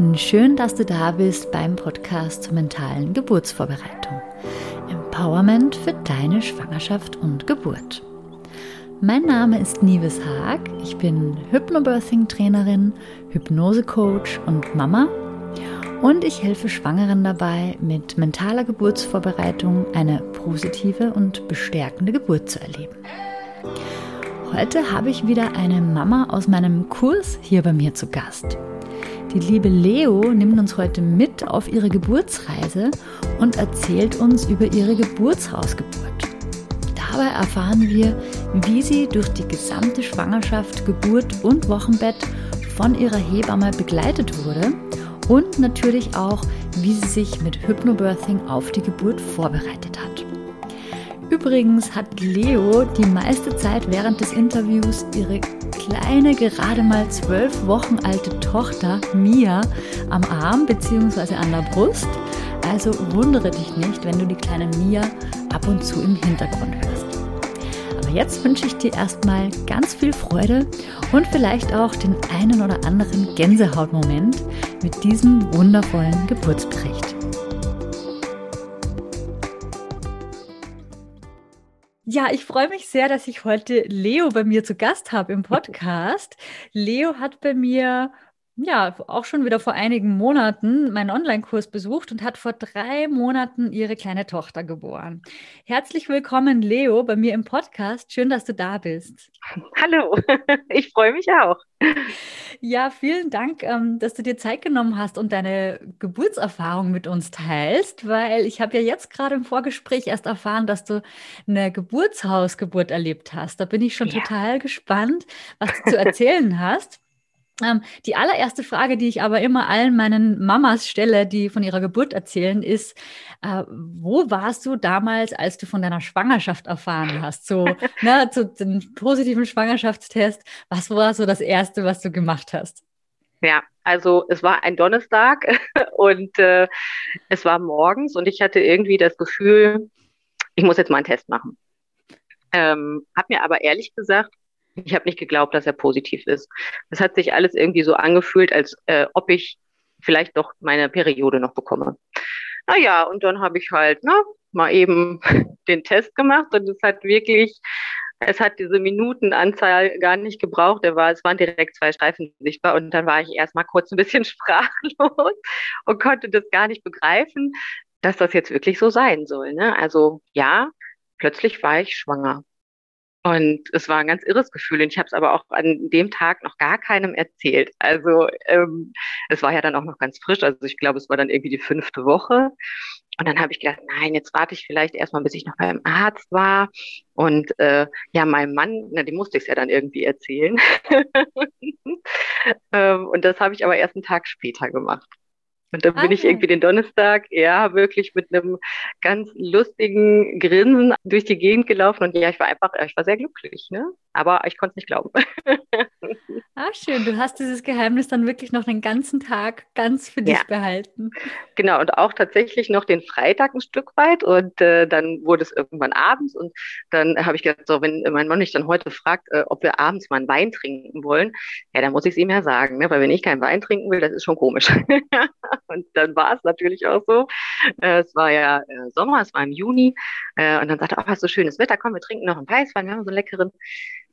und schön, dass du da bist beim Podcast zur mentalen Geburtsvorbereitung. Empowerment für deine Schwangerschaft und Geburt. Mein Name ist Nives Haag. Ich bin Hypnobirthing-Trainerin, Hypnose-Coach und Mama. Und ich helfe Schwangeren dabei, mit mentaler Geburtsvorbereitung eine positive und bestärkende Geburt zu erleben. Heute habe ich wieder eine Mama aus meinem Kurs hier bei mir zu Gast. Die liebe Leo nimmt uns heute mit auf ihre Geburtsreise und erzählt uns über ihre Geburtshausgeburt. Dabei erfahren wir, wie sie durch die gesamte Schwangerschaft, Geburt und Wochenbett von ihrer Hebamme begleitet wurde und natürlich auch, wie sie sich mit Hypnobirthing auf die Geburt vorbereitet hat. Übrigens hat Leo die meiste Zeit während des Interviews ihre kleine, gerade mal zwölf Wochen alte Tochter Mia am Arm bzw. an der Brust. Also wundere dich nicht, wenn du die kleine Mia ab und zu im Hintergrund hörst. Aber jetzt wünsche ich dir erstmal ganz viel Freude und vielleicht auch den einen oder anderen Gänsehautmoment mit diesem wundervollen Geburtsbericht. Ja, ich freue mich sehr, dass ich heute Leo bei mir zu Gast habe im Podcast. Leo hat bei mir ja, auch schon wieder vor einigen Monaten meinen Online-Kurs besucht und hat vor drei Monaten ihre kleine Tochter geboren. Herzlich willkommen, Leo, bei mir im Podcast. Schön, dass du da bist. Hallo, ich freue mich auch. Ja, vielen Dank, ähm, dass du dir Zeit genommen hast und deine Geburtserfahrung mit uns teilst, weil ich habe ja jetzt gerade im Vorgespräch erst erfahren, dass du eine Geburtshausgeburt erlebt hast. Da bin ich schon ja. total gespannt, was du zu erzählen hast. Ähm, die allererste Frage, die ich aber immer allen meinen Mamas stelle, die von ihrer Geburt erzählen, ist, äh, wo warst du damals, als du von deiner Schwangerschaft erfahren hast? So, ne, zu dem positiven Schwangerschaftstest. Was war so das Erste, was du gemacht hast? Ja, also es war ein Donnerstag und äh, es war morgens und ich hatte irgendwie das Gefühl, ich muss jetzt mal einen Test machen. Ähm, habe mir aber ehrlich gesagt ich habe nicht geglaubt, dass er positiv ist. Es hat sich alles irgendwie so angefühlt, als äh, ob ich vielleicht doch meine Periode noch bekomme. Naja, und dann habe ich halt ne, mal eben den Test gemacht und es hat wirklich, es hat diese Minutenanzahl gar nicht gebraucht. Er war, es waren direkt zwei Streifen sichtbar und dann war ich erstmal kurz ein bisschen sprachlos und konnte das gar nicht begreifen, dass das jetzt wirklich so sein soll. Ne? Also ja, plötzlich war ich schwanger. Und es war ein ganz irres Gefühl. Und ich habe es aber auch an dem Tag noch gar keinem erzählt. Also ähm, es war ja dann auch noch ganz frisch. Also ich glaube, es war dann irgendwie die fünfte Woche. Und dann habe ich gedacht, nein, jetzt warte ich vielleicht erstmal, bis ich noch beim Arzt war. Und äh, ja, meinem Mann, na, dem musste ich es ja dann irgendwie erzählen. ähm, und das habe ich aber erst einen Tag später gemacht. Und dann ah, bin ich irgendwie den Donnerstag, ja, wirklich mit einem ganz lustigen Grinsen durch die Gegend gelaufen. Und ja, ich war einfach, ich war sehr glücklich, ne? Aber ich konnte es nicht glauben. Ah, schön. Du hast dieses Geheimnis dann wirklich noch den ganzen Tag ganz für dich ja. behalten. Genau, und auch tatsächlich noch den Freitag ein Stück weit. Und äh, dann wurde es irgendwann abends. Und dann habe ich gedacht, so, wenn mein Mann mich dann heute fragt, äh, ob wir abends mal einen Wein trinken wollen, ja, dann muss ich es ihm ja sagen, ne? Weil wenn ich keinen Wein trinken will, das ist schon komisch. und dann war es natürlich auch so. Äh, es war ja äh, Sommer, es war im Juni. Äh, und dann sagte er, oh, hast so schönes Wetter, komm, wir trinken noch einen Weißwein, wir haben so einen leckeren.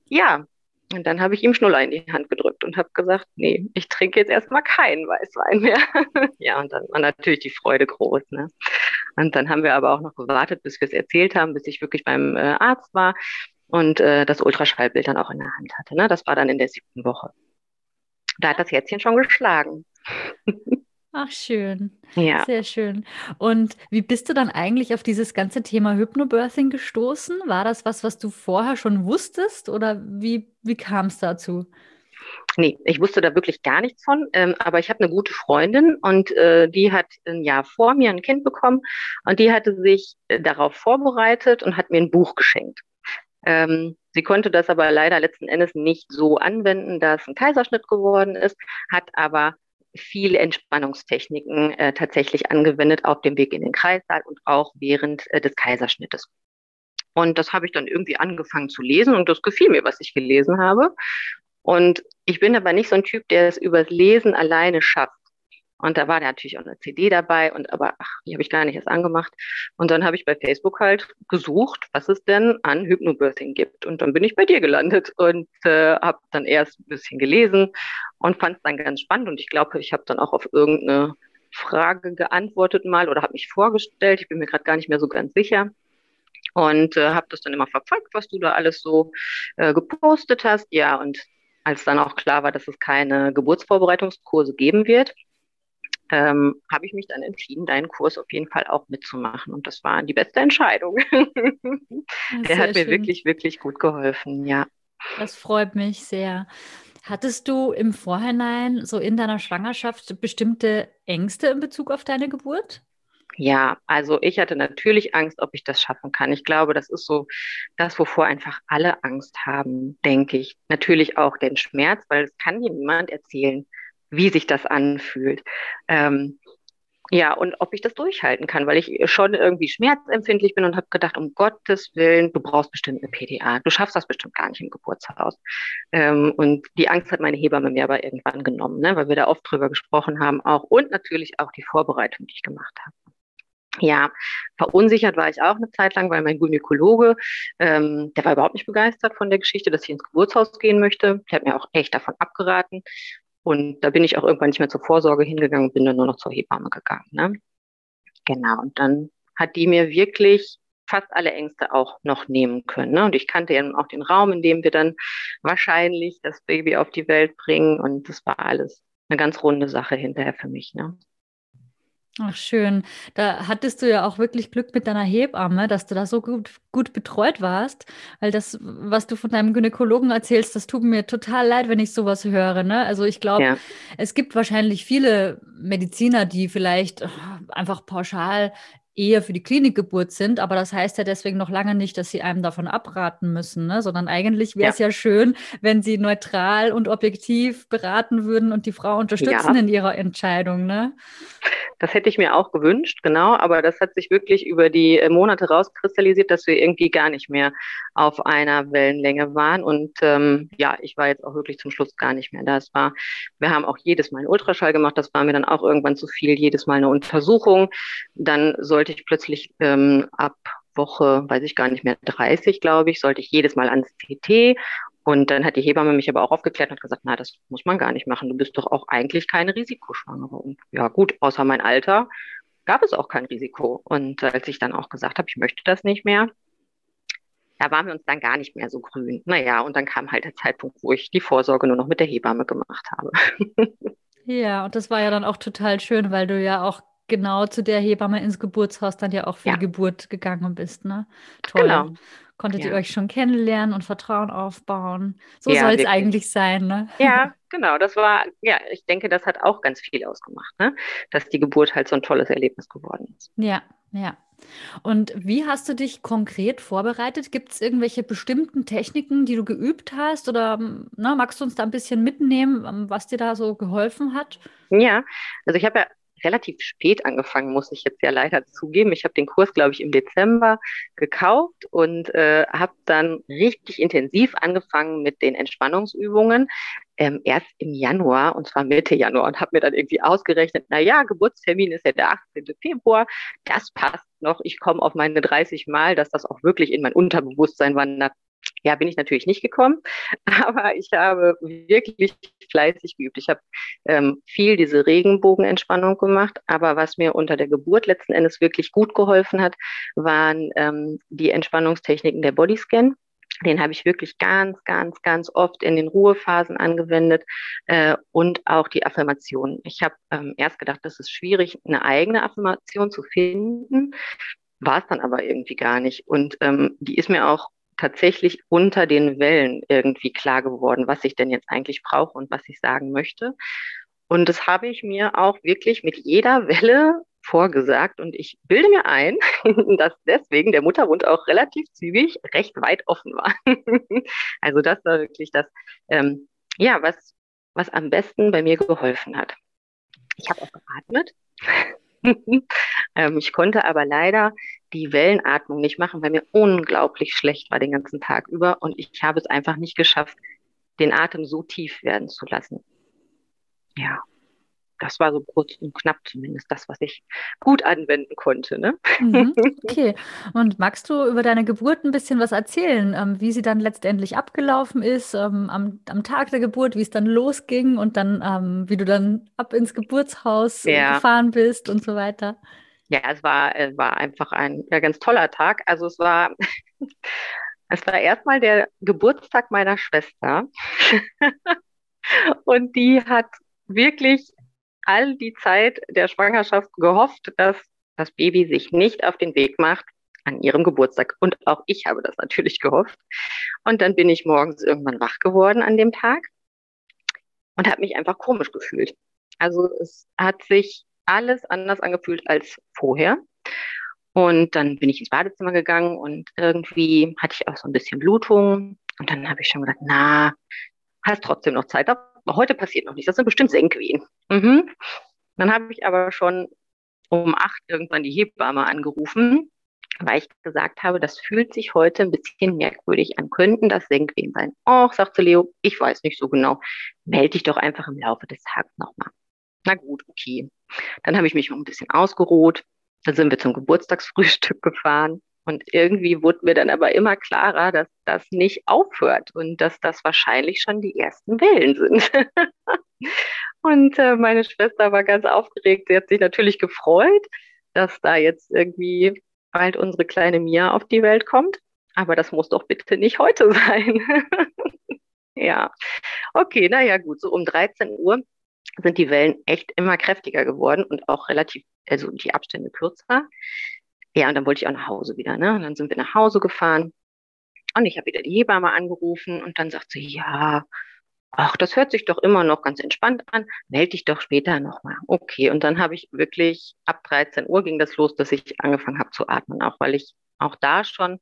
Ja, und dann habe ich ihm Schnuller in die Hand gedrückt und habe gesagt, nee, ich trinke jetzt erstmal keinen Weißwein mehr. ja, und dann war natürlich die Freude groß. Ne? Und dann haben wir aber auch noch gewartet, bis wir es erzählt haben, bis ich wirklich beim äh, Arzt war und äh, das Ultraschallbild dann auch in der Hand hatte. Ne? Das war dann in der siebten Woche. Da hat das Herzchen schon geschlagen. Ach, schön. Ja. Sehr schön. Und wie bist du dann eigentlich auf dieses ganze Thema Hypnobirthing gestoßen? War das was, was du vorher schon wusstest oder wie, wie kam es dazu? Nee, ich wusste da wirklich gar nichts von, ähm, aber ich habe eine gute Freundin und äh, die hat ein Jahr vor mir ein Kind bekommen und die hatte sich äh, darauf vorbereitet und hat mir ein Buch geschenkt. Ähm, sie konnte das aber leider letzten Endes nicht so anwenden, da es ein Kaiserschnitt geworden ist, hat aber viele Entspannungstechniken äh, tatsächlich angewendet auf dem Weg in den Kreissaal und auch während äh, des Kaiserschnittes. Und das habe ich dann irgendwie angefangen zu lesen und das gefiel mir, was ich gelesen habe. Und ich bin aber nicht so ein Typ, der es übers Lesen alleine schafft. Und da war natürlich auch eine CD dabei und aber ach, die habe ich gar nicht erst angemacht. Und dann habe ich bei Facebook halt gesucht, was es denn an Hypnobirthing gibt. Und dann bin ich bei dir gelandet und äh, habe dann erst ein bisschen gelesen und fand es dann ganz spannend. Und ich glaube, ich habe dann auch auf irgendeine Frage geantwortet mal oder habe mich vorgestellt. Ich bin mir gerade gar nicht mehr so ganz sicher und äh, habe das dann immer verfolgt, was du da alles so äh, gepostet hast. Ja, und als dann auch klar war, dass es keine Geburtsvorbereitungskurse geben wird, ähm, habe ich mich dann entschieden, deinen Kurs auf jeden Fall auch mitzumachen. Und das war die beste Entscheidung. Der hat mir schön. wirklich, wirklich gut geholfen, ja. Das freut mich sehr. Hattest du im Vorhinein so in deiner Schwangerschaft bestimmte Ängste in Bezug auf deine Geburt? Ja, also ich hatte natürlich Angst, ob ich das schaffen kann. Ich glaube, das ist so das, wovor einfach alle Angst haben, denke ich. Natürlich auch den Schmerz, weil es kann dir niemand erzählen, wie sich das anfühlt. Ähm, ja, und ob ich das durchhalten kann, weil ich schon irgendwie schmerzempfindlich bin und habe gedacht, um Gottes Willen, du brauchst bestimmt eine PDA. Du schaffst das bestimmt gar nicht im Geburtshaus. Ähm, und die Angst hat meine Hebamme mir aber irgendwann genommen, ne, weil wir da oft drüber gesprochen haben auch und natürlich auch die Vorbereitung, die ich gemacht habe. Ja, verunsichert war ich auch eine Zeit lang, weil mein Gynäkologe, ähm, der war überhaupt nicht begeistert von der Geschichte, dass ich ins Geburtshaus gehen möchte. Der hat mir auch echt davon abgeraten. Und da bin ich auch irgendwann nicht mehr zur Vorsorge hingegangen, bin dann nur noch zur Hebamme gegangen. Ne? Genau. Und dann hat die mir wirklich fast alle Ängste auch noch nehmen können. Ne? Und ich kannte ja auch den Raum, in dem wir dann wahrscheinlich das Baby auf die Welt bringen. Und das war alles eine ganz runde Sache hinterher für mich. Ne? Ach, schön. Da hattest du ja auch wirklich Glück mit deiner Hebamme, dass du da so gut, gut betreut warst. Weil das, was du von deinem Gynäkologen erzählst, das tut mir total leid, wenn ich sowas höre. Ne? Also ich glaube, ja. es gibt wahrscheinlich viele Mediziner, die vielleicht äh, einfach pauschal eher für die Klinikgeburt sind, aber das heißt ja deswegen noch lange nicht, dass sie einem davon abraten müssen, ne? sondern eigentlich wäre es ja. ja. schön, wenn sie neutral und objektiv beraten würden und die Frau unterstützen ja. in ihrer Entscheidung. Ne? Das hätte ich mir auch gewünscht, genau, aber das hat sich wirklich über die äh, Monate rauskristallisiert, dass wir irgendwie gar nicht mehr auf einer Wellenlänge waren. Und ähm, ja, ich war jetzt auch wirklich zum Schluss gar nicht mehr da. Es war, wir haben auch jedes Mal einen Ultraschall gemacht, das war mir dann auch irgendwann zu viel, jedes Mal eine Untersuchung. Dann sollte ich plötzlich ähm, ab Woche, weiß ich gar nicht mehr, 30, glaube ich, sollte ich jedes Mal ans CT und dann hat die Hebamme mich aber auch aufgeklärt und gesagt, na, das muss man gar nicht machen. Du bist doch auch eigentlich keine Risikoschwangere. Und ja, gut, außer mein Alter gab es auch kein Risiko. Und als ich dann auch gesagt habe, ich möchte das nicht mehr, da waren wir uns dann gar nicht mehr so grün. Naja, und dann kam halt der Zeitpunkt, wo ich die Vorsorge nur noch mit der Hebamme gemacht habe. ja, und das war ja dann auch total schön, weil du ja auch genau zu der Hebamme ins Geburtshaus dann ja auch für ja. die Geburt gegangen bist, ne? Toll. Genau. Konntet ja. ihr euch schon kennenlernen und Vertrauen aufbauen? So ja, soll es eigentlich sein, ne? Ja, genau. Das war, ja, ich denke, das hat auch ganz viel ausgemacht, ne? Dass die Geburt halt so ein tolles Erlebnis geworden ist. Ja, ja. Und wie hast du dich konkret vorbereitet? Gibt es irgendwelche bestimmten Techniken, die du geübt hast? Oder na, ne, magst du uns da ein bisschen mitnehmen, was dir da so geholfen hat? Ja, also ich habe ja relativ spät angefangen, muss ich jetzt ja leider zugeben. Ich habe den Kurs, glaube ich, im Dezember gekauft und äh, habe dann richtig intensiv angefangen mit den Entspannungsübungen. Ähm, erst im Januar, und zwar Mitte Januar, und habe mir dann irgendwie ausgerechnet, na ja, Geburtstermin ist ja der 18. Februar, das passt noch, ich komme auf meine 30 Mal, dass das auch wirklich in mein Unterbewusstsein wandert, ja, bin ich natürlich nicht gekommen, aber ich habe wirklich fleißig geübt. Ich habe ähm, viel diese Regenbogenentspannung gemacht, aber was mir unter der Geburt letzten Endes wirklich gut geholfen hat, waren ähm, die Entspannungstechniken der Bodyscan. Den habe ich wirklich ganz, ganz, ganz oft in den Ruhephasen angewendet äh, und auch die Affirmation. Ich habe ähm, erst gedacht, das ist schwierig, eine eigene Affirmation zu finden, war es dann aber irgendwie gar nicht. Und ähm, die ist mir auch tatsächlich unter den Wellen irgendwie klar geworden, was ich denn jetzt eigentlich brauche und was ich sagen möchte. Und das habe ich mir auch wirklich mit jeder Welle vorgesagt und ich bilde mir ein, dass deswegen der Muttermund auch relativ zügig recht weit offen war. also das war wirklich das, ähm, ja, was, was am besten bei mir geholfen hat. Ich habe auch geatmet. ähm, ich konnte aber leider die Wellenatmung nicht machen, weil mir unglaublich schlecht war den ganzen Tag über und ich habe es einfach nicht geschafft, den Atem so tief werden zu lassen. Ja. Das war so kurz und knapp zumindest das, was ich gut anwenden konnte. Ne? Mhm, okay. Und magst du über deine Geburt ein bisschen was erzählen, ähm, wie sie dann letztendlich abgelaufen ist, ähm, am, am, Tag der Geburt, wie es dann losging und dann, ähm, wie du dann ab ins Geburtshaus äh, ja. gefahren bist und so weiter? Ja, es war, es war einfach ein ja, ganz toller Tag. Also es war, es war erstmal der Geburtstag meiner Schwester. und die hat wirklich all die Zeit der Schwangerschaft gehofft, dass das Baby sich nicht auf den Weg macht an ihrem Geburtstag. Und auch ich habe das natürlich gehofft. Und dann bin ich morgens irgendwann wach geworden an dem Tag und habe mich einfach komisch gefühlt. Also es hat sich alles anders angefühlt als vorher. Und dann bin ich ins Badezimmer gegangen und irgendwie hatte ich auch so ein bisschen Blutung. Und dann habe ich schon gedacht, na, hast trotzdem noch Zeit. Heute passiert noch nichts. Das sind bestimmt Senkwehen. Mhm. Dann habe ich aber schon um acht irgendwann die Hebamme angerufen, weil ich gesagt habe, das fühlt sich heute ein bisschen merkwürdig an. Könnten das Senkwehen sein? Och, sagte Leo, ich weiß nicht so genau. Melde dich doch einfach im Laufe des Tages nochmal. Na gut, okay. Dann habe ich mich noch ein bisschen ausgeruht. Dann sind wir zum Geburtstagsfrühstück gefahren. Und irgendwie wurde mir dann aber immer klarer, dass das nicht aufhört und dass das wahrscheinlich schon die ersten Wellen sind. und äh, meine Schwester war ganz aufgeregt. Sie hat sich natürlich gefreut, dass da jetzt irgendwie bald unsere kleine Mia auf die Welt kommt. Aber das muss doch bitte nicht heute sein. ja, okay, naja, gut, so um 13 Uhr sind die Wellen echt immer kräftiger geworden und auch relativ, also die Abstände kürzer. Ja, und dann wollte ich auch nach Hause wieder. Ne? Und dann sind wir nach Hause gefahren. Und ich habe wieder die Hebamme angerufen und dann sagt sie, ja, ach, das hört sich doch immer noch ganz entspannt an. Melde dich doch später nochmal. Okay, und dann habe ich wirklich, ab 13 Uhr ging das los, dass ich angefangen habe zu atmen, auch weil ich auch da schon,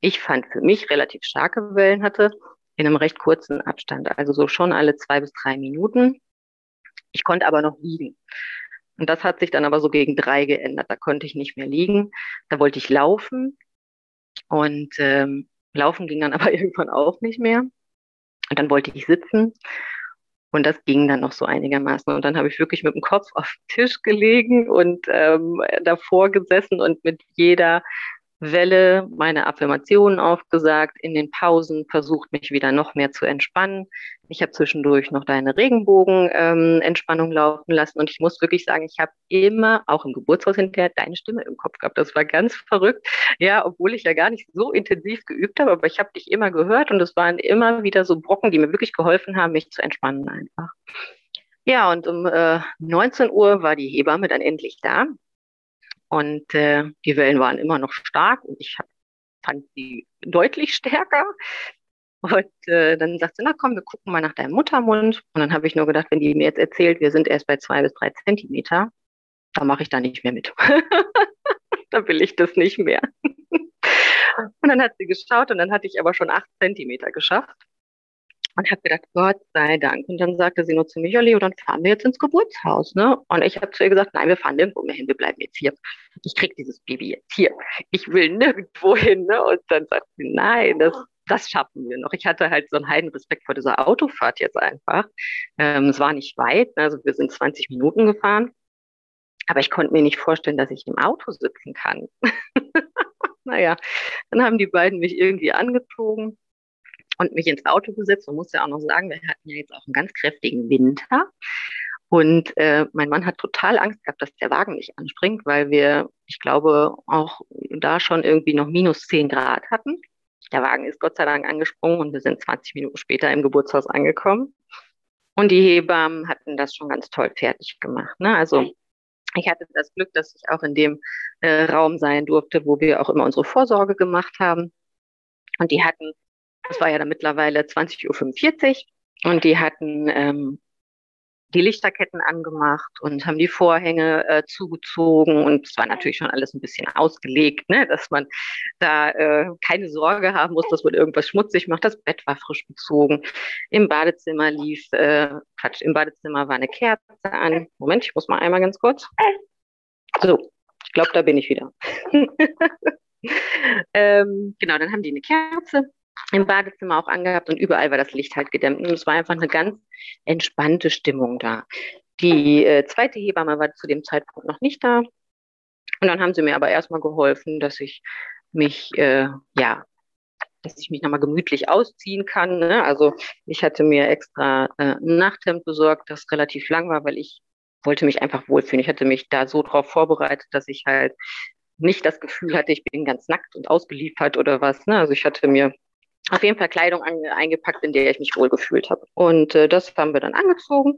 ich fand für mich relativ starke Wellen hatte, in einem recht kurzen Abstand, also so schon alle zwei bis drei Minuten. Ich konnte aber noch liegen. Und das hat sich dann aber so gegen drei geändert. Da konnte ich nicht mehr liegen. Da wollte ich laufen. Und ähm, laufen ging dann aber irgendwann auch nicht mehr. Und dann wollte ich sitzen. Und das ging dann noch so einigermaßen. Und dann habe ich wirklich mit dem Kopf auf den Tisch gelegen und ähm, davor gesessen und mit jeder Welle meine Affirmationen aufgesagt, in den Pausen versucht, mich wieder noch mehr zu entspannen. Ich habe zwischendurch noch deine Regenbogen-Entspannung ähm, laufen lassen und ich muss wirklich sagen, ich habe immer, auch im Geburtshaus hinterher, deine Stimme im Kopf gehabt. Das war ganz verrückt. Ja, obwohl ich ja gar nicht so intensiv geübt habe, aber ich habe dich immer gehört und es waren immer wieder so Brocken, die mir wirklich geholfen haben, mich zu entspannen einfach. Ja, und um äh, 19 Uhr war die Hebamme dann endlich da. Und äh, die Wellen waren immer noch stark und ich hab, fand sie deutlich stärker. Und äh, dann sagt sie, na komm, wir gucken mal nach deinem Muttermund. Und dann habe ich nur gedacht, wenn die mir jetzt erzählt, wir sind erst bei zwei bis drei Zentimeter, da mache ich da nicht mehr mit. da will ich das nicht mehr. und dann hat sie geschaut und dann hatte ich aber schon acht Zentimeter geschafft und habe gedacht, Gott sei Dank. Und dann sagte sie nur zu mir, Leo, dann fahren wir jetzt ins Geburtshaus. Ne? Und ich habe zu ihr gesagt, nein, wir fahren nirgendwo mehr hin, wir bleiben jetzt hier. Ich krieg dieses Baby jetzt hier. Ich will nirgendwo hin. Ne? Und dann sagt sie, nein, das, das schaffen wir noch. Ich hatte halt so einen heiden Respekt vor dieser Autofahrt jetzt einfach. Ähm, es war nicht weit, ne? also wir sind 20 Minuten gefahren. Aber ich konnte mir nicht vorstellen, dass ich im Auto sitzen kann. naja, dann haben die beiden mich irgendwie angezogen und mich ins Auto gesetzt und muss ja auch noch sagen, wir hatten ja jetzt auch einen ganz kräftigen Winter. Und äh, mein Mann hat total Angst gehabt, dass der Wagen nicht anspringt, weil wir, ich glaube, auch da schon irgendwie noch minus 10 Grad hatten. Der Wagen ist Gott sei Dank angesprungen und wir sind 20 Minuten später im Geburtshaus angekommen. Und die Hebammen hatten das schon ganz toll fertig gemacht. Ne? Also ich hatte das Glück, dass ich auch in dem äh, Raum sein durfte, wo wir auch immer unsere Vorsorge gemacht haben. Und die hatten es war ja dann mittlerweile 20.45 Uhr und die hatten ähm, die Lichterketten angemacht und haben die Vorhänge äh, zugezogen und es war natürlich schon alles ein bisschen ausgelegt, ne, dass man da äh, keine Sorge haben muss, dass man irgendwas schmutzig macht. Das Bett war frisch bezogen. Im Badezimmer lief, äh, Quatsch, im Badezimmer war eine Kerze an. Moment, ich muss mal einmal ganz kurz. So, ich glaube, da bin ich wieder. ähm, genau, dann haben die eine Kerze im Badezimmer auch angehabt und überall war das Licht halt gedämmt. Und es war einfach eine ganz entspannte Stimmung da. Die äh, zweite Hebamme war zu dem Zeitpunkt noch nicht da. Und dann haben sie mir aber erstmal geholfen, dass ich mich, äh, ja, dass ich mich nochmal gemütlich ausziehen kann. Ne? Also ich hatte mir extra äh, Nachthemd besorgt, das relativ lang war, weil ich wollte mich einfach wohlfühlen. Ich hatte mich da so drauf vorbereitet, dass ich halt nicht das Gefühl hatte, ich bin ganz nackt und ausgeliefert oder was. Ne? Also ich hatte mir auf jeden Fall Kleidung eingepackt, in der ich mich wohlgefühlt habe. Und äh, das haben wir dann angezogen.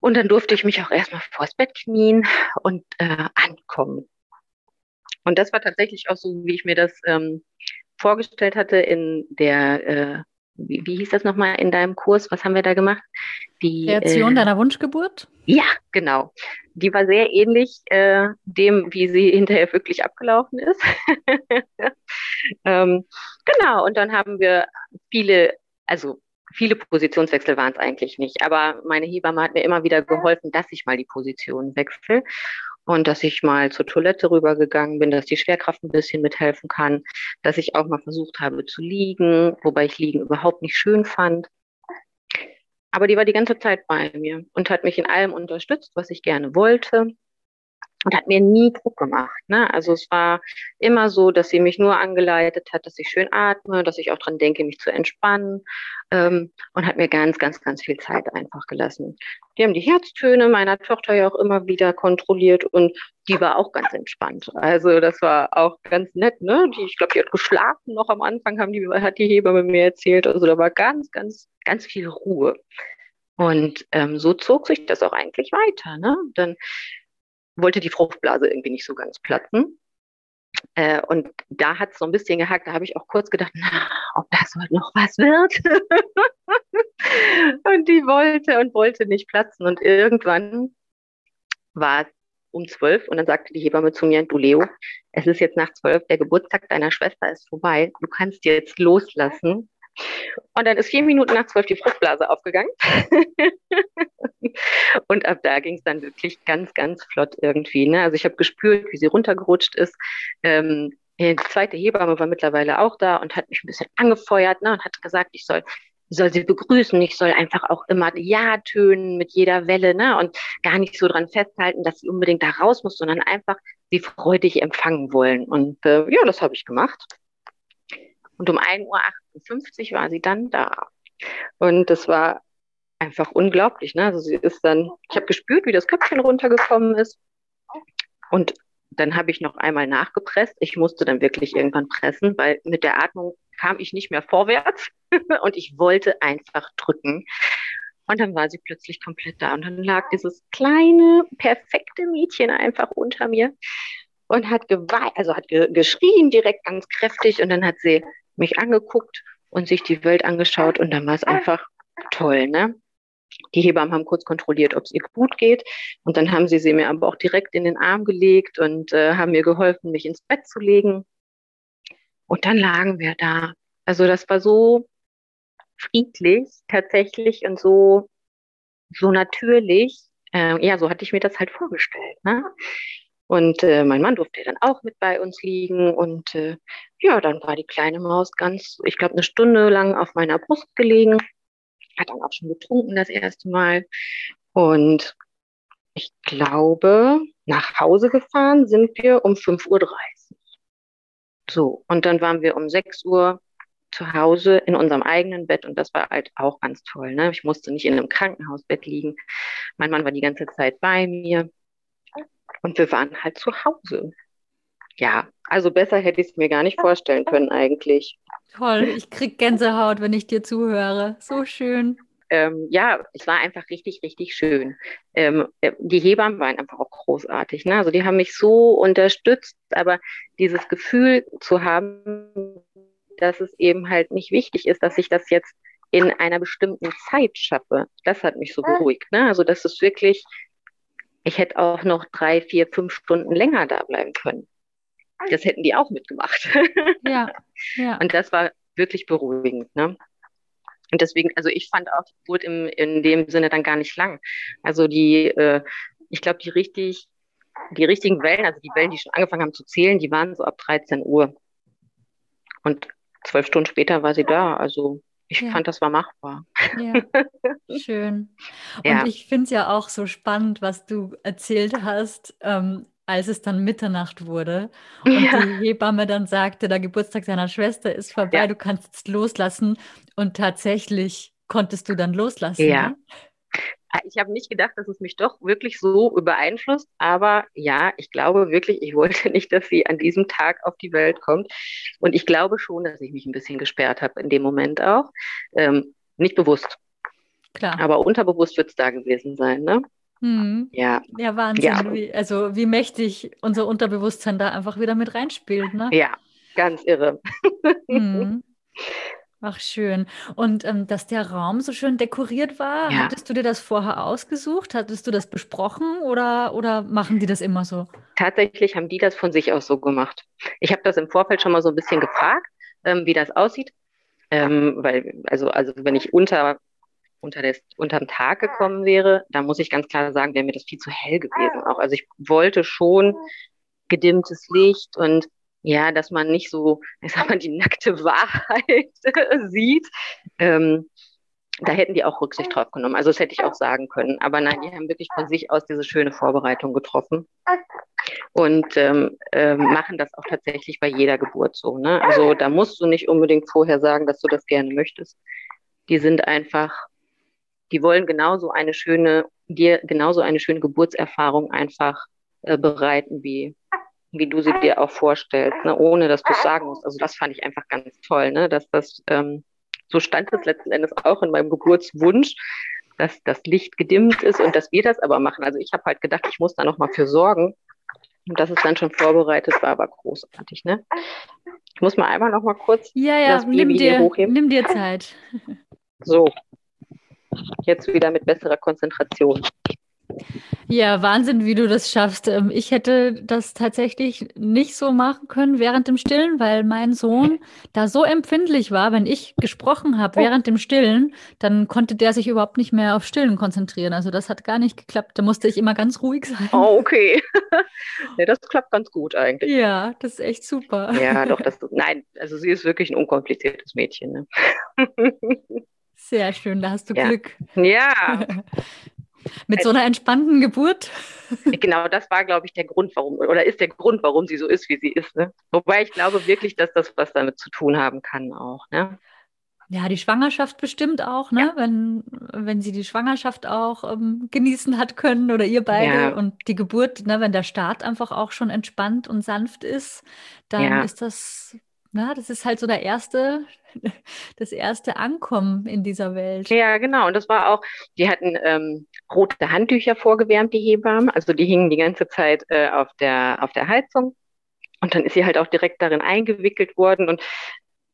Und dann durfte ich mich auch erstmal vors Bett knien und äh, ankommen. Und das war tatsächlich auch so, wie ich mir das ähm, vorgestellt hatte in der, äh, wie, wie hieß das nochmal in deinem Kurs? Was haben wir da gemacht? Die Kreation äh, deiner Wunschgeburt? Ja, genau. Die war sehr ähnlich äh, dem, wie sie hinterher wirklich abgelaufen ist. ähm, genau, und dann haben wir viele, also viele Positionswechsel waren es eigentlich nicht, aber meine Hebamme hat mir immer wieder geholfen, dass ich mal die Position wechsle und dass ich mal zur Toilette rübergegangen bin, dass die Schwerkraft ein bisschen mithelfen kann, dass ich auch mal versucht habe zu liegen, wobei ich liegen überhaupt nicht schön fand. Aber die war die ganze Zeit bei mir und hat mich in allem unterstützt, was ich gerne wollte und hat mir nie Druck gemacht. Ne? Also es war immer so, dass sie mich nur angeleitet hat, dass ich schön atme, dass ich auch dran denke, mich zu entspannen ähm, und hat mir ganz, ganz, ganz viel Zeit einfach gelassen. Die haben die Herztöne meiner Tochter ja auch immer wieder kontrolliert und die war auch ganz entspannt. Also das war auch ganz nett. Ne? Die, ich glaube, die hat geschlafen noch am Anfang, haben die, hat die Hebamme mir erzählt. Also da war ganz, ganz, ganz viel Ruhe. Und ähm, so zog sich das auch eigentlich weiter. Ne? Dann wollte die Fruchtblase irgendwie nicht so ganz platzen. Äh, und da hat es so ein bisschen gehackt. Da habe ich auch kurz gedacht, na, ob das heute noch was wird. und die wollte und wollte nicht platzen. Und irgendwann war es um zwölf und dann sagte die Hebamme zu mir, du Leo, es ist jetzt nach zwölf, der Geburtstag deiner Schwester ist vorbei. Du kannst jetzt loslassen. Und dann ist vier Minuten nach zwölf die Fruchtblase aufgegangen. und ab da ging es dann wirklich ganz, ganz flott irgendwie. Ne? Also ich habe gespürt, wie sie runtergerutscht ist. Ähm, die zweite Hebamme war mittlerweile auch da und hat mich ein bisschen angefeuert ne, und hat gesagt, ich soll, soll sie begrüßen, ich soll einfach auch immer Ja tönen mit jeder Welle ne, und gar nicht so dran festhalten, dass sie unbedingt da raus muss, sondern einfach sie freudig empfangen wollen. Und äh, ja, das habe ich gemacht. Und um 1.58 Uhr war sie dann da. Und das war einfach unglaublich. Ne? Also sie ist dann, ich habe gespürt, wie das Köpfchen runtergekommen ist. Und dann habe ich noch einmal nachgepresst. Ich musste dann wirklich irgendwann pressen, weil mit der Atmung kam ich nicht mehr vorwärts und ich wollte einfach drücken. Und dann war sie plötzlich komplett da. Und dann lag dieses kleine, perfekte Mädchen einfach unter mir und hat geweint, also hat ge geschrien direkt ganz kräftig. Und dann hat sie mich angeguckt und sich die Welt angeschaut und dann war es einfach toll, ne? Die Hebammen haben kurz kontrolliert, ob es ihr gut geht. Und dann haben sie sie mir aber auch direkt in den Arm gelegt und äh, haben mir geholfen, mich ins Bett zu legen. Und dann lagen wir da. Also das war so friedlich tatsächlich und so, so natürlich. Äh, ja, so hatte ich mir das halt vorgestellt. Ne? Und äh, mein Mann durfte dann auch mit bei uns liegen. Und äh, ja, dann war die kleine Maus ganz, ich glaube, eine Stunde lang auf meiner Brust gelegen. Hat dann auch schon getrunken das erste Mal. Und ich glaube, nach Hause gefahren sind wir um 5.30 Uhr. So, und dann waren wir um 6 Uhr zu Hause in unserem eigenen Bett und das war halt auch ganz toll. Ne? Ich musste nicht in einem Krankenhausbett liegen. Mein Mann war die ganze Zeit bei mir. Und wir waren halt zu Hause. Ja, also besser hätte ich es mir gar nicht vorstellen können eigentlich. Toll, ich krieg Gänsehaut, wenn ich dir zuhöre. So schön. Ähm, ja, es war einfach richtig, richtig schön. Ähm, äh, die Hebammen waren einfach auch großartig. Ne? Also die haben mich so unterstützt, aber dieses Gefühl zu haben, dass es eben halt nicht wichtig ist, dass ich das jetzt in einer bestimmten Zeit schaffe, das hat mich so beruhigt. Ne? Also dass es wirklich ich hätte auch noch drei, vier, fünf Stunden länger da bleiben können. Das hätten die auch mitgemacht. Ja, ja. Und das war wirklich beruhigend. Ne? Und deswegen, also ich fand auch die Geburt im, in dem Sinne dann gar nicht lang. Also die, äh, ich glaube, die richtig, die richtigen Wellen, also die Wellen, die schon angefangen haben zu zählen, die waren so ab 13 Uhr. Und zwölf Stunden später war sie da. Also ich ja. fand, das war machbar. Ja. Schön. Und ja. ich finde es ja auch so spannend, was du erzählt hast, ähm, als es dann Mitternacht wurde und ja. die Hebamme dann sagte, der Geburtstag seiner Schwester ist vorbei, du kannst jetzt loslassen. Und tatsächlich konntest du dann loslassen. Ja. Ne? Ah, ich habe nicht gedacht, dass es mich doch wirklich so beeinflusst, aber ja, ich glaube wirklich, ich wollte nicht, dass sie an diesem Tag auf die Welt kommt. Und ich glaube schon, dass ich mich ein bisschen gesperrt habe in dem Moment auch. Ähm, nicht bewusst. Klar. Aber unterbewusst wird es da gewesen sein, ne? Mhm. Ja. Ja, Wahnsinn. Ja. Wie, also wie mächtig unser Unterbewusstsein da einfach wieder mit reinspielt, ne? Ja, ganz irre. Mhm. Ach, schön. Und ähm, dass der Raum so schön dekoriert war, ja. hattest du dir das vorher ausgesucht? Hattest du das besprochen oder, oder machen die das immer so? Tatsächlich haben die das von sich aus so gemacht. Ich habe das im Vorfeld schon mal so ein bisschen gefragt, ähm, wie das aussieht. Ähm, weil, also, also wenn ich unter, unter des, unterm Tag gekommen wäre, da muss ich ganz klar sagen, wäre mir das viel zu hell gewesen. Auch. Also ich wollte schon gedimmtes Licht und ja, dass man nicht so, ich sag mal, die nackte Wahrheit sieht. Ähm, da hätten die auch Rücksicht drauf genommen. Also das hätte ich auch sagen können. Aber nein, die haben wirklich von sich aus diese schöne Vorbereitung getroffen und ähm, äh, machen das auch tatsächlich bei jeder Geburt so. Ne? Also da musst du nicht unbedingt vorher sagen, dass du das gerne möchtest. Die sind einfach, die wollen genauso eine schöne, dir genauso eine schöne Geburtserfahrung einfach äh, bereiten wie wie du sie dir auch vorstellst, ne, ohne dass du es sagen musst. Also das fand ich einfach ganz toll, ne, dass das, ähm, so stand es letzten Endes auch in meinem Geburtswunsch, dass das Licht gedimmt ist und dass wir das aber machen. Also ich habe halt gedacht, ich muss da nochmal für sorgen. Und dass es dann schon vorbereitet war, war großartig, ne? Ich muss mal einmal noch mal kurz ja, ja, das Baby nimm dir, hier hochheben. Nimm dir Zeit. So. Jetzt wieder mit besserer Konzentration. Ja, Wahnsinn, wie du das schaffst. Ähm, ich hätte das tatsächlich nicht so machen können während dem Stillen, weil mein Sohn da so empfindlich war, wenn ich gesprochen habe oh. während dem Stillen, dann konnte der sich überhaupt nicht mehr auf Stillen konzentrieren. Also das hat gar nicht geklappt. Da musste ich immer ganz ruhig sein. Oh, okay. ja, das klappt ganz gut eigentlich. Ja, das ist echt super. Ja, doch, das, nein, also sie ist wirklich ein unkompliziertes Mädchen. Ne? Sehr schön, da hast du ja. Glück. Ja. Mit so einer entspannten Geburt? Genau, das war, glaube ich, der Grund, warum, oder ist der Grund, warum sie so ist, wie sie ist. Ne? Wobei ich glaube wirklich, dass das was damit zu tun haben kann auch. Ne? Ja, die Schwangerschaft bestimmt auch, ne? Ja. Wenn, wenn sie die Schwangerschaft auch ähm, genießen hat können oder ihr beide ja. und die Geburt, ne, wenn der Start einfach auch schon entspannt und sanft ist, dann ja. ist das na, das ist halt so der erste, das erste Ankommen in dieser Welt. Ja, genau. Und das war auch, die hatten ähm, rote Handtücher vorgewärmt, die Hebammen. Also die hingen die ganze Zeit äh, auf, der, auf der Heizung. Und dann ist sie halt auch direkt darin eingewickelt worden. Und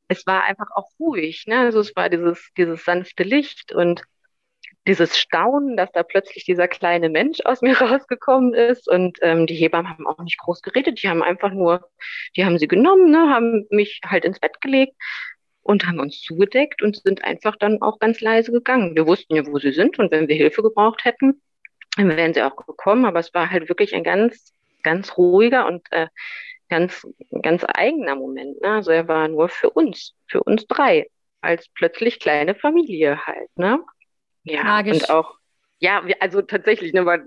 es war einfach auch ruhig. Ne? Also es war dieses, dieses sanfte Licht und dieses Staunen, dass da plötzlich dieser kleine Mensch aus mir rausgekommen ist. Und ähm, die Hebammen haben auch nicht groß geredet, die haben einfach nur, die haben sie genommen, ne, haben mich halt ins Bett gelegt und haben uns zugedeckt und sind einfach dann auch ganz leise gegangen. Wir wussten ja, wo sie sind und wenn wir Hilfe gebraucht hätten, dann wären sie auch gekommen. Aber es war halt wirklich ein ganz, ganz ruhiger und äh, ganz, ganz eigener Moment. Ne? Also er war nur für uns, für uns drei, als plötzlich kleine Familie halt. Ne? Ja, Magisch. und auch, ja, also tatsächlich, ne, man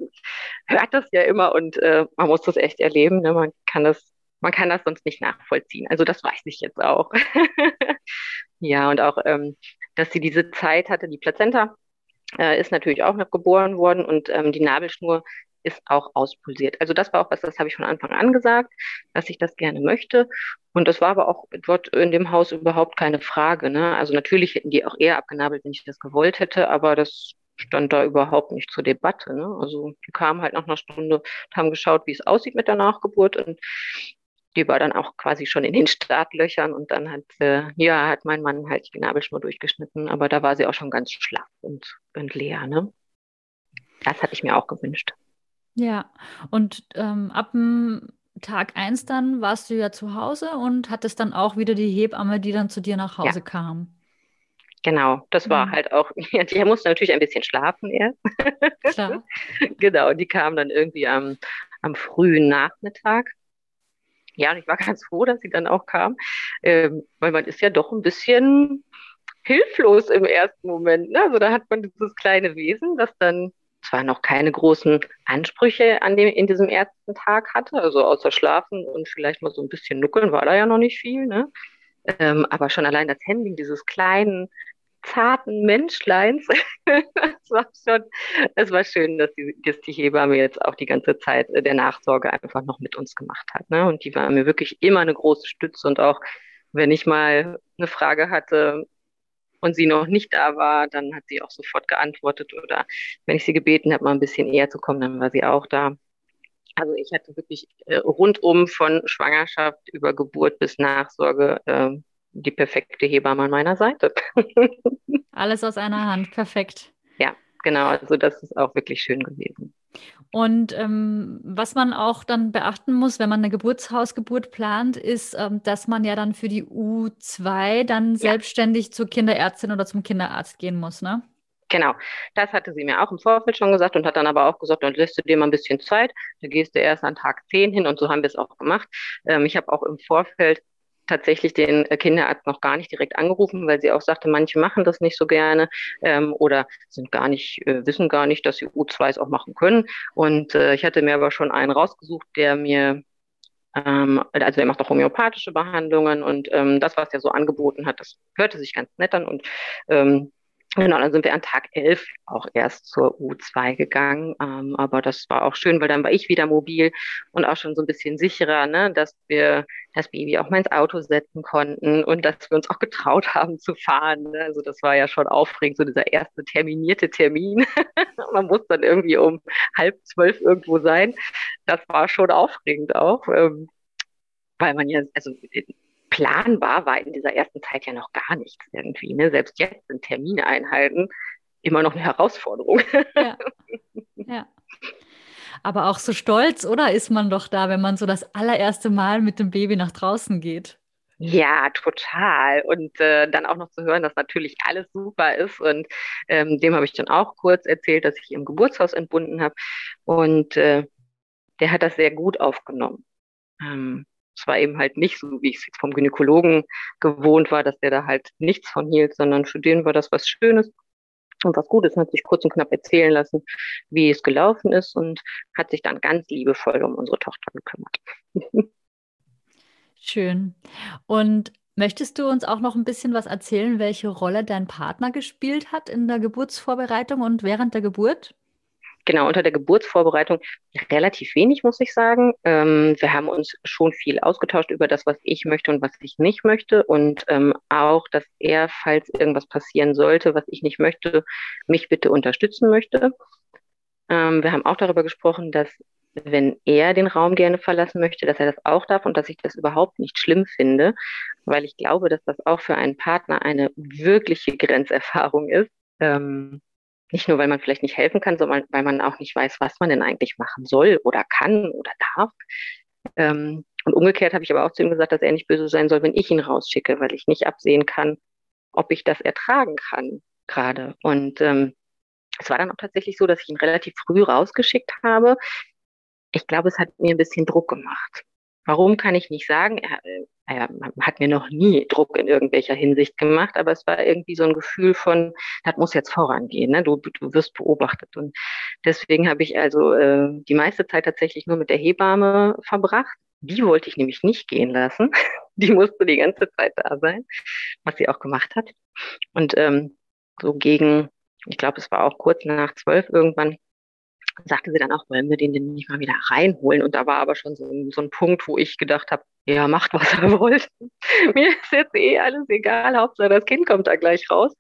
hört das ja immer und äh, man muss das echt erleben. Ne, man kann das, man kann das sonst nicht nachvollziehen. Also das weiß ich jetzt auch. ja, und auch, ähm, dass sie diese Zeit hatte, die Plazenta äh, ist natürlich auch noch geboren worden und ähm, die Nabelschnur ist auch auspulsiert. Also das war auch was, das habe ich von Anfang an gesagt, dass ich das gerne möchte. Und das war aber auch dort in dem Haus überhaupt keine Frage. Ne? Also natürlich hätten die auch eher abgenabelt, wenn ich das gewollt hätte, aber das stand da überhaupt nicht zur Debatte. Ne? Also die kamen halt nach einer Stunde und haben geschaut, wie es aussieht mit der Nachgeburt und die war dann auch quasi schon in den Startlöchern und dann hat, äh, ja, hat mein Mann halt die Nabelschnur durchgeschnitten, aber da war sie auch schon ganz schlaff und, und leer. Ne? Das hatte ich mir auch gewünscht. Ja, und ähm, ab dem Tag 1 dann warst du ja zu Hause und hattest dann auch wieder die Hebamme, die dann zu dir nach Hause ja. kam. Genau, das war mhm. halt auch, ja, die musste natürlich ein bisschen schlafen erst. Klar. genau, die kam dann irgendwie am, am frühen Nachmittag. Ja, und ich war ganz froh, dass sie dann auch kam, ähm, weil man ist ja doch ein bisschen hilflos im ersten Moment. Ne? Also da hat man dieses kleine Wesen, das dann zwar noch keine großen Ansprüche an dem, in diesem ersten Tag hatte, also außer Schlafen und vielleicht mal so ein bisschen nuckeln, war da ja noch nicht viel, ne? Ähm, aber schon allein das Handling dieses kleinen, zarten Menschleins, das war schon, es war schön, dass die, dass die Hebamme jetzt auch die ganze Zeit der Nachsorge einfach noch mit uns gemacht hat. Ne? Und die war mir wirklich immer eine große Stütze und auch wenn ich mal eine Frage hatte, und sie noch nicht da war, dann hat sie auch sofort geantwortet oder wenn ich sie gebeten habe, mal ein bisschen eher zu kommen, dann war sie auch da. Also ich hatte wirklich äh, rundum von Schwangerschaft über Geburt bis Nachsorge äh, die perfekte Hebamme an meiner Seite. Alles aus einer Hand, perfekt. Ja, genau. Also das ist auch wirklich schön gewesen. Und ähm, was man auch dann beachten muss, wenn man eine Geburtshausgeburt plant, ist, ähm, dass man ja dann für die U2 dann ja. selbstständig zur Kinderärztin oder zum Kinderarzt gehen muss, ne? Genau, das hatte sie mir auch im Vorfeld schon gesagt und hat dann aber auch gesagt, dann lässt du dir mal ein bisschen Zeit, da gehst du erst an Tag 10 hin und so haben wir es auch gemacht. Ähm, ich habe auch im Vorfeld tatsächlich den äh, Kinderarzt noch gar nicht direkt angerufen, weil sie auch sagte, manche machen das nicht so gerne ähm, oder sind gar nicht, äh, wissen gar nicht, dass sie U2s auch machen können. Und äh, ich hatte mir aber schon einen rausgesucht, der mir ähm, also er macht auch homöopathische Behandlungen und ähm, das, was er so angeboten hat, das hörte sich ganz nett an und ähm, Genau, dann sind wir an Tag 11 auch erst zur U2 gegangen. Ähm, aber das war auch schön, weil dann war ich wieder mobil und auch schon so ein bisschen sicherer, ne, dass wir das Baby auch mal ins Auto setzen konnten und dass wir uns auch getraut haben zu fahren. Ne? Also das war ja schon aufregend, so dieser erste terminierte Termin. Man muss dann irgendwie um halb zwölf irgendwo sein. Das war schon aufregend auch. Ähm, weil man ja, also planbar war in dieser ersten Zeit ja noch gar nichts irgendwie. Ne? Selbst jetzt sind Termine einhalten immer noch eine Herausforderung. Ja. ja. Aber auch so stolz, oder ist man doch da, wenn man so das allererste Mal mit dem Baby nach draußen geht? Ja, total. Und äh, dann auch noch zu hören, dass natürlich alles super ist. Und ähm, dem habe ich dann auch kurz erzählt, dass ich im Geburtshaus entbunden habe. Und äh, der hat das sehr gut aufgenommen. Ähm, es war eben halt nicht so, wie ich es vom Gynäkologen gewohnt war, dass der da halt nichts von hielt, sondern für den war das was Schönes und was Gutes, hat sich kurz und knapp erzählen lassen, wie es gelaufen ist und hat sich dann ganz liebevoll um unsere Tochter gekümmert. Schön. Und möchtest du uns auch noch ein bisschen was erzählen, welche Rolle dein Partner gespielt hat in der Geburtsvorbereitung und während der Geburt? Genau, unter der Geburtsvorbereitung relativ wenig, muss ich sagen. Ähm, wir haben uns schon viel ausgetauscht über das, was ich möchte und was ich nicht möchte. Und ähm, auch, dass er, falls irgendwas passieren sollte, was ich nicht möchte, mich bitte unterstützen möchte. Ähm, wir haben auch darüber gesprochen, dass wenn er den Raum gerne verlassen möchte, dass er das auch darf und dass ich das überhaupt nicht schlimm finde, weil ich glaube, dass das auch für einen Partner eine wirkliche Grenzerfahrung ist. Ähm, nicht nur, weil man vielleicht nicht helfen kann, sondern weil man auch nicht weiß, was man denn eigentlich machen soll oder kann oder darf. Ähm, und umgekehrt habe ich aber auch zu ihm gesagt, dass er nicht böse sein soll, wenn ich ihn rausschicke, weil ich nicht absehen kann, ob ich das ertragen kann gerade. Und ähm, es war dann auch tatsächlich so, dass ich ihn relativ früh rausgeschickt habe. Ich glaube, es hat mir ein bisschen Druck gemacht. Warum kann ich nicht sagen? Er, er hat mir noch nie Druck in irgendwelcher Hinsicht gemacht, aber es war irgendwie so ein Gefühl von, das muss jetzt vorangehen, ne? du, du wirst beobachtet. Und deswegen habe ich also äh, die meiste Zeit tatsächlich nur mit der Hebamme verbracht. Die wollte ich nämlich nicht gehen lassen. Die musste die ganze Zeit da sein, was sie auch gemacht hat. Und ähm, so gegen, ich glaube, es war auch kurz nach zwölf irgendwann, sagte sie dann auch, wollen wir den denn nicht mal wieder reinholen? Und da war aber schon so, so ein Punkt, wo ich gedacht habe, ja, macht, was er wollt. Mir ist jetzt eh alles egal, Hauptsache das Kind kommt da gleich raus.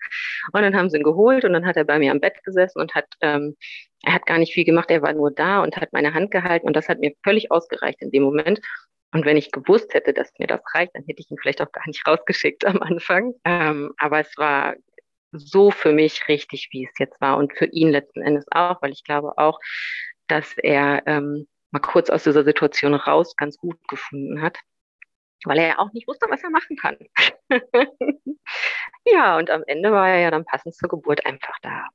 Und dann haben sie ihn geholt und dann hat er bei mir am Bett gesessen und hat, ähm, er hat gar nicht viel gemacht, er war nur da und hat meine Hand gehalten und das hat mir völlig ausgereicht in dem Moment. Und wenn ich gewusst hätte, dass mir das reicht, dann hätte ich ihn vielleicht auch gar nicht rausgeschickt am Anfang. Ähm, aber es war so für mich richtig, wie es jetzt war und für ihn letzten Endes auch, weil ich glaube auch, dass er ähm, mal kurz aus dieser Situation raus ganz gut gefunden hat, weil er ja auch nicht wusste, was er machen kann. ja, und am Ende war er ja dann passend zur Geburt einfach da.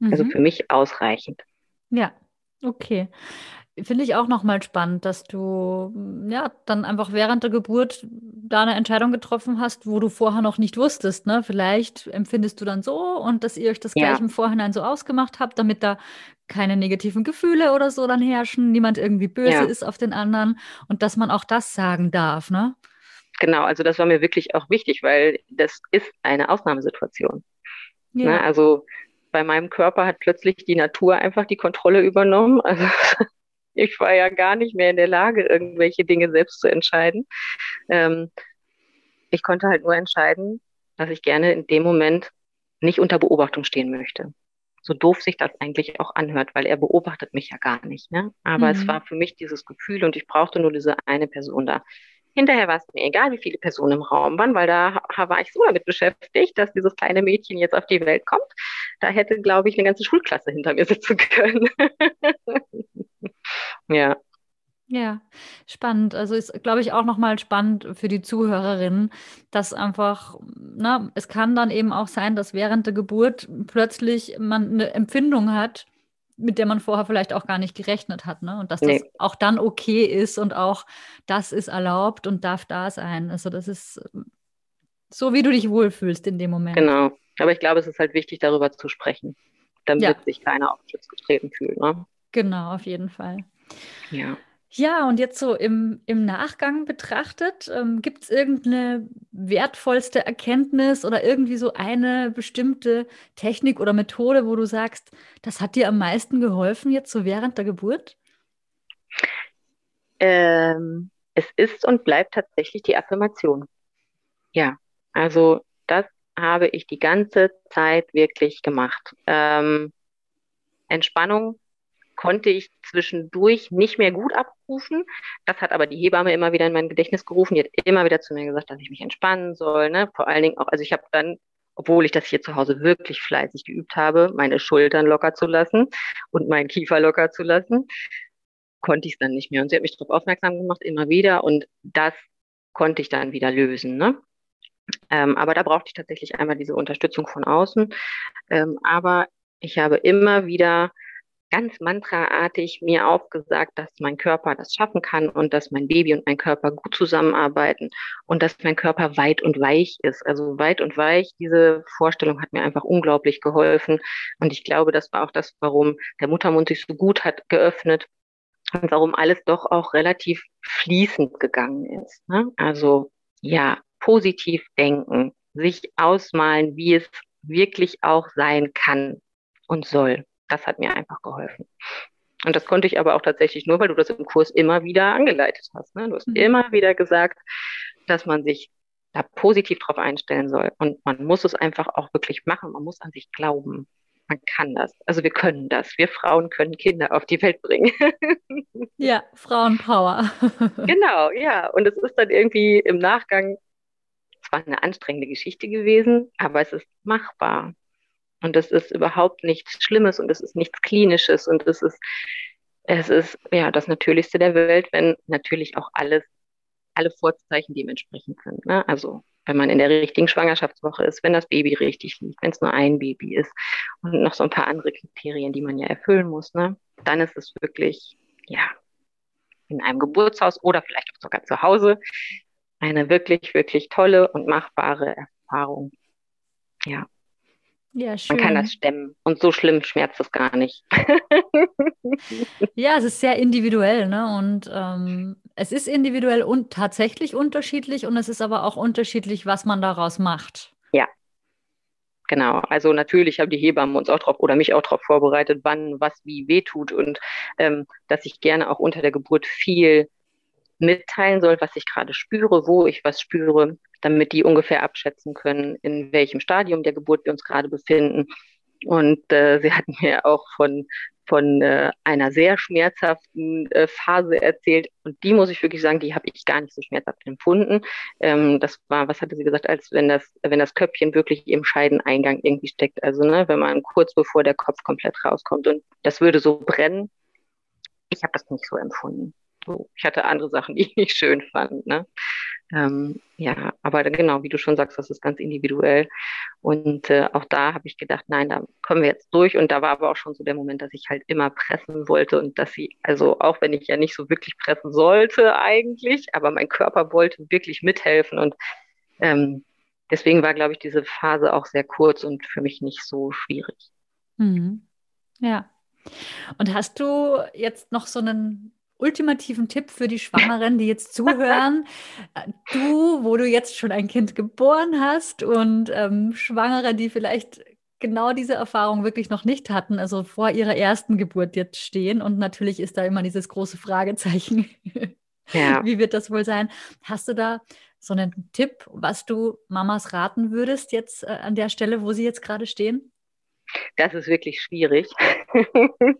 Also mhm. Also für mich ausreichend. Ja, okay. Finde ich auch nochmal spannend, dass du ja dann einfach während der Geburt da eine Entscheidung getroffen hast, wo du vorher noch nicht wusstest. Ne? Vielleicht empfindest du dann so und dass ihr euch das ja. gleich im Vorhinein so ausgemacht habt, damit da keine negativen Gefühle oder so dann herrschen, niemand irgendwie böse ja. ist auf den anderen und dass man auch das sagen darf, ne? Genau, also das war mir wirklich auch wichtig, weil das ist eine Ausnahmesituation. Ne? Ja. Ne? Also bei meinem Körper hat plötzlich die Natur einfach die Kontrolle übernommen. Also ich war ja gar nicht mehr in der Lage, irgendwelche Dinge selbst zu entscheiden. Ähm, ich konnte halt nur entscheiden, dass ich gerne in dem Moment nicht unter Beobachtung stehen möchte. So doof sich das eigentlich auch anhört, weil er beobachtet mich ja gar nicht. Ne? Aber mhm. es war für mich dieses Gefühl und ich brauchte nur diese eine Person da. Hinterher war es mir egal, wie viele Personen im Raum waren, weil da war ich so damit beschäftigt, dass dieses kleine Mädchen jetzt auf die Welt kommt. Da hätte, glaube ich, eine ganze Schulklasse hinter mir sitzen können. ja. Ja, spannend. Also ist, glaube ich, auch nochmal spannend für die Zuhörerinnen, dass einfach, na, es kann dann eben auch sein, dass während der Geburt plötzlich man eine Empfindung hat, mit der man vorher vielleicht auch gar nicht gerechnet hat. Ne? Und dass nee. das auch dann okay ist und auch das ist erlaubt und darf da sein. Also das ist so, wie du dich wohlfühlst in dem Moment. Genau. Aber ich glaube, es ist halt wichtig, darüber zu sprechen, damit ja. sich keiner auf Schutz getreten fühlt. Ne? Genau, auf jeden Fall. Ja. Ja, und jetzt so im, im Nachgang betrachtet, ähm, gibt es irgendeine wertvollste Erkenntnis oder irgendwie so eine bestimmte Technik oder Methode, wo du sagst, das hat dir am meisten geholfen jetzt so während der Geburt? Ähm, es ist und bleibt tatsächlich die Affirmation. Ja, also das habe ich die ganze Zeit wirklich gemacht. Ähm, Entspannung konnte ich zwischendurch nicht mehr gut abrufen. Das hat aber die Hebamme immer wieder in mein Gedächtnis gerufen. Die hat immer wieder zu mir gesagt, dass ich mich entspannen soll. Ne? Vor allen Dingen auch, also ich habe dann, obwohl ich das hier zu Hause wirklich fleißig geübt habe, meine Schultern locker zu lassen und meinen Kiefer locker zu lassen, konnte ich es dann nicht mehr. Und sie hat mich darauf aufmerksam gemacht, immer wieder. Und das konnte ich dann wieder lösen. Ne? Ähm, aber da brauchte ich tatsächlich einmal diese Unterstützung von außen. Ähm, aber ich habe immer wieder ganz mantraartig mir aufgesagt, dass mein Körper das schaffen kann und dass mein Baby und mein Körper gut zusammenarbeiten und dass mein Körper weit und weich ist. Also weit und weich, diese Vorstellung hat mir einfach unglaublich geholfen. Und ich glaube, das war auch das, warum der Muttermund sich so gut hat geöffnet und warum alles doch auch relativ fließend gegangen ist. Ne? Also ja, positiv denken, sich ausmalen, wie es wirklich auch sein kann und soll das hat mir einfach geholfen. Und das konnte ich aber auch tatsächlich nur, weil du das im Kurs immer wieder angeleitet hast. Ne? Du hast mhm. immer wieder gesagt, dass man sich da positiv drauf einstellen soll. Und man muss es einfach auch wirklich machen. Man muss an sich glauben. Man kann das. Also wir können das. Wir Frauen können Kinder auf die Welt bringen. ja, Frauenpower. genau, ja. Und es ist dann irgendwie im Nachgang zwar eine anstrengende Geschichte gewesen, aber es ist machbar. Und das ist überhaupt nichts Schlimmes und es ist nichts Klinisches und es ist, es ist ja das Natürlichste der Welt, wenn natürlich auch alles, alle Vorzeichen dementsprechend sind. Ne? Also wenn man in der richtigen Schwangerschaftswoche ist, wenn das Baby richtig liegt, wenn es nur ein Baby ist und noch so ein paar andere Kriterien, die man ja erfüllen muss, ne? dann ist es wirklich, ja, in einem Geburtshaus oder vielleicht auch sogar zu Hause eine wirklich, wirklich tolle und machbare Erfahrung. Ja. Ja, schön. Man kann das stemmen. Und so schlimm schmerzt es gar nicht. ja, es ist sehr individuell, ne? Und ähm, es ist individuell und tatsächlich unterschiedlich und es ist aber auch unterschiedlich, was man daraus macht. Ja. Genau. Also natürlich haben die Hebammen uns auch drauf oder mich auch darauf vorbereitet, wann was wie wehtut und ähm, dass ich gerne auch unter der Geburt viel mitteilen soll, was ich gerade spüre, wo ich was spüre, damit die ungefähr abschätzen können, in welchem Stadium der Geburt wir uns gerade befinden. Und äh, sie hat mir auch von, von äh, einer sehr schmerzhaften äh, Phase erzählt. Und die muss ich wirklich sagen, die habe ich gar nicht so schmerzhaft empfunden. Ähm, das war, was hatte sie gesagt, als wenn das, wenn das Köpfchen wirklich im Scheideneingang irgendwie steckt. Also, ne, wenn man kurz bevor der Kopf komplett rauskommt und das würde so brennen. Ich habe das nicht so empfunden. So, ich hatte andere Sachen, die ich nicht schön fand. Ne? Ähm, ja, aber genau, wie du schon sagst, das ist ganz individuell. Und äh, auch da habe ich gedacht, nein, da kommen wir jetzt durch. Und da war aber auch schon so der Moment, dass ich halt immer pressen wollte und dass sie, also auch wenn ich ja nicht so wirklich pressen sollte eigentlich, aber mein Körper wollte wirklich mithelfen. Und ähm, deswegen war, glaube ich, diese Phase auch sehr kurz und für mich nicht so schwierig. Mhm. Ja. Und hast du jetzt noch so einen ultimativen Tipp für die Schwangeren, die jetzt zuhören. Du, wo du jetzt schon ein Kind geboren hast und ähm, Schwangere, die vielleicht genau diese Erfahrung wirklich noch nicht hatten, also vor ihrer ersten Geburt jetzt stehen. Und natürlich ist da immer dieses große Fragezeichen. Ja. Wie wird das wohl sein? Hast du da so einen Tipp, was du Mamas raten würdest jetzt äh, an der Stelle, wo sie jetzt gerade stehen? Das ist wirklich schwierig.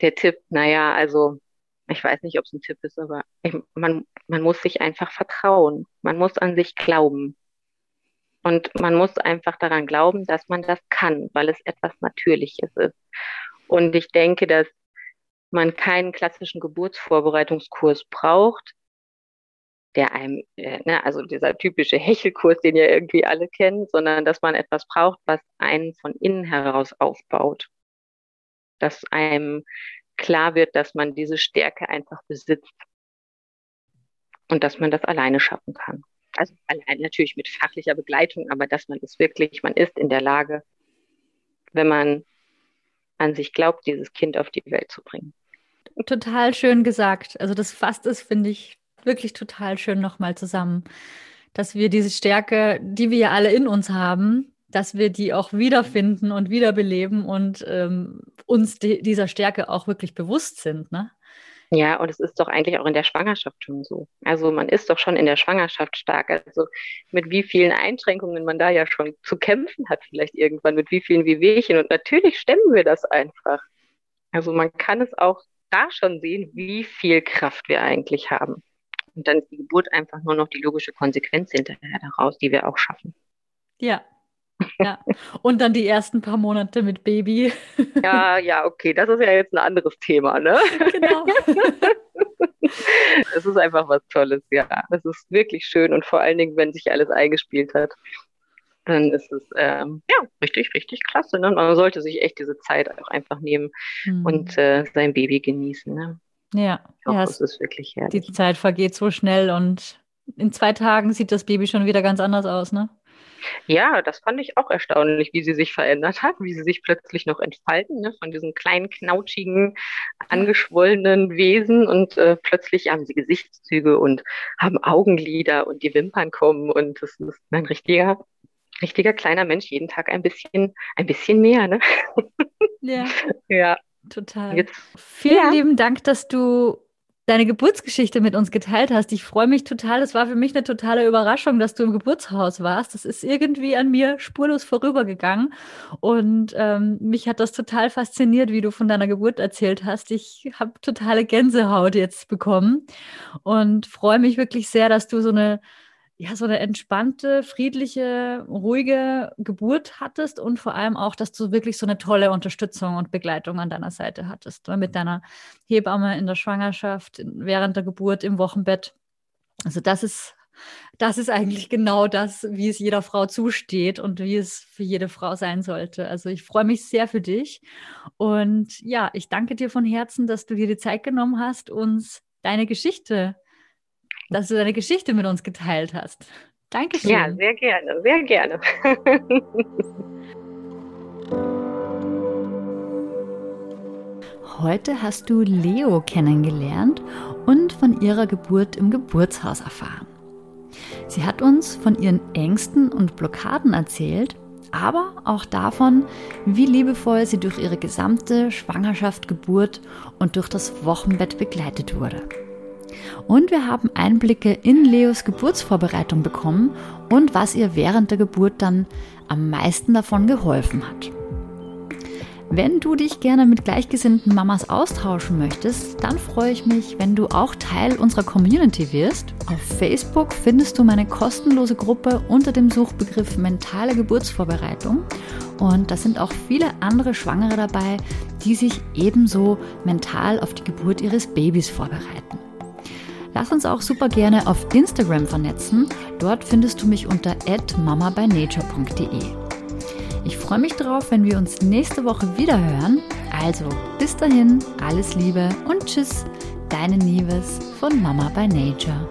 der Tipp, naja, also ich weiß nicht, ob es ein Tipp ist, aber ich, man, man muss sich einfach vertrauen. Man muss an sich glauben. Und man muss einfach daran glauben, dass man das kann, weil es etwas Natürliches ist. Und ich denke, dass man keinen klassischen Geburtsvorbereitungskurs braucht, der einem, äh, ne, also dieser typische Hechelkurs, den ja irgendwie alle kennen, sondern dass man etwas braucht, was einen von innen heraus aufbaut. Dass einem klar wird, dass man diese Stärke einfach besitzt und dass man das alleine schaffen kann. Also allein natürlich mit fachlicher Begleitung, aber dass man es wirklich, man ist in der Lage, wenn man an sich glaubt, dieses Kind auf die Welt zu bringen. Total schön gesagt. Also das fasst es, finde ich, wirklich total schön nochmal zusammen, dass wir diese Stärke, die wir ja alle in uns haben, dass wir die auch wiederfinden und wiederbeleben und ähm, uns die, dieser Stärke auch wirklich bewusst sind. Ne? Ja, und es ist doch eigentlich auch in der Schwangerschaft schon so. Also man ist doch schon in der Schwangerschaft stark. Also mit wie vielen Einschränkungen man da ja schon zu kämpfen hat, vielleicht irgendwann, mit wie vielen Wehwehchen. Und natürlich stemmen wir das einfach. Also man kann es auch da schon sehen, wie viel Kraft wir eigentlich haben. Und dann ist die Geburt einfach nur noch die logische Konsequenz hinterher daraus, die wir auch schaffen. Ja, ja, und dann die ersten paar Monate mit Baby. Ja, ja, okay, das ist ja jetzt ein anderes Thema, ne? Genau. Es ist einfach was Tolles, ja. Es ist wirklich schön und vor allen Dingen, wenn sich alles eingespielt hat, dann ist es ähm, ja richtig, richtig klasse. Ne? Man sollte sich echt diese Zeit auch einfach nehmen mhm. und äh, sein Baby genießen. Ne? Ja, Doch, ja, es ist wirklich herrlich. Die Zeit vergeht so schnell und in zwei Tagen sieht das Baby schon wieder ganz anders aus, ne? Ja, das fand ich auch erstaunlich, wie sie sich verändert hat, wie sie sich plötzlich noch entfalten, ne, von diesen kleinen, knautschigen, angeschwollenen Wesen und äh, plötzlich haben sie Gesichtszüge und haben Augenlider und die Wimpern kommen und das ist ein richtiger, richtiger kleiner Mensch, jeden Tag ein bisschen, ein bisschen mehr, ne? Ja. ja. Total. Jetzt, Vielen ja. lieben Dank, dass du deine Geburtsgeschichte mit uns geteilt hast. Ich freue mich total. Das war für mich eine totale Überraschung, dass du im Geburtshaus warst. Das ist irgendwie an mir spurlos vorübergegangen. Und ähm, mich hat das total fasziniert, wie du von deiner Geburt erzählt hast. Ich habe totale Gänsehaut jetzt bekommen und freue mich wirklich sehr, dass du so eine ja, so eine entspannte, friedliche, ruhige Geburt hattest und vor allem auch, dass du wirklich so eine tolle Unterstützung und Begleitung an deiner Seite hattest. Ne, mit deiner Hebamme in der Schwangerschaft, während der Geburt, im Wochenbett. Also das ist, das ist eigentlich genau das, wie es jeder Frau zusteht und wie es für jede Frau sein sollte. Also ich freue mich sehr für dich. Und ja, ich danke dir von Herzen, dass du dir die Zeit genommen hast, uns deine Geschichte dass du deine Geschichte mit uns geteilt hast. Dankeschön. Ja, sehr gerne, sehr gerne. Heute hast du Leo kennengelernt und von ihrer Geburt im Geburtshaus erfahren. Sie hat uns von ihren Ängsten und Blockaden erzählt, aber auch davon, wie liebevoll sie durch ihre gesamte Schwangerschaft, Geburt und durch das Wochenbett begleitet wurde. Und wir haben Einblicke in Leos Geburtsvorbereitung bekommen und was ihr während der Geburt dann am meisten davon geholfen hat. Wenn du dich gerne mit gleichgesinnten Mamas austauschen möchtest, dann freue ich mich, wenn du auch Teil unserer Community wirst. Auf Facebook findest du meine kostenlose Gruppe unter dem Suchbegriff mentale Geburtsvorbereitung. Und da sind auch viele andere Schwangere dabei, die sich ebenso mental auf die Geburt ihres Babys vorbereiten. Lass uns auch super gerne auf Instagram vernetzen. Dort findest du mich unter mamabynature.de. Ich freue mich drauf, wenn wir uns nächste Woche wieder hören. Also bis dahin, alles Liebe und Tschüss, deine Nieves von Mama by Nature.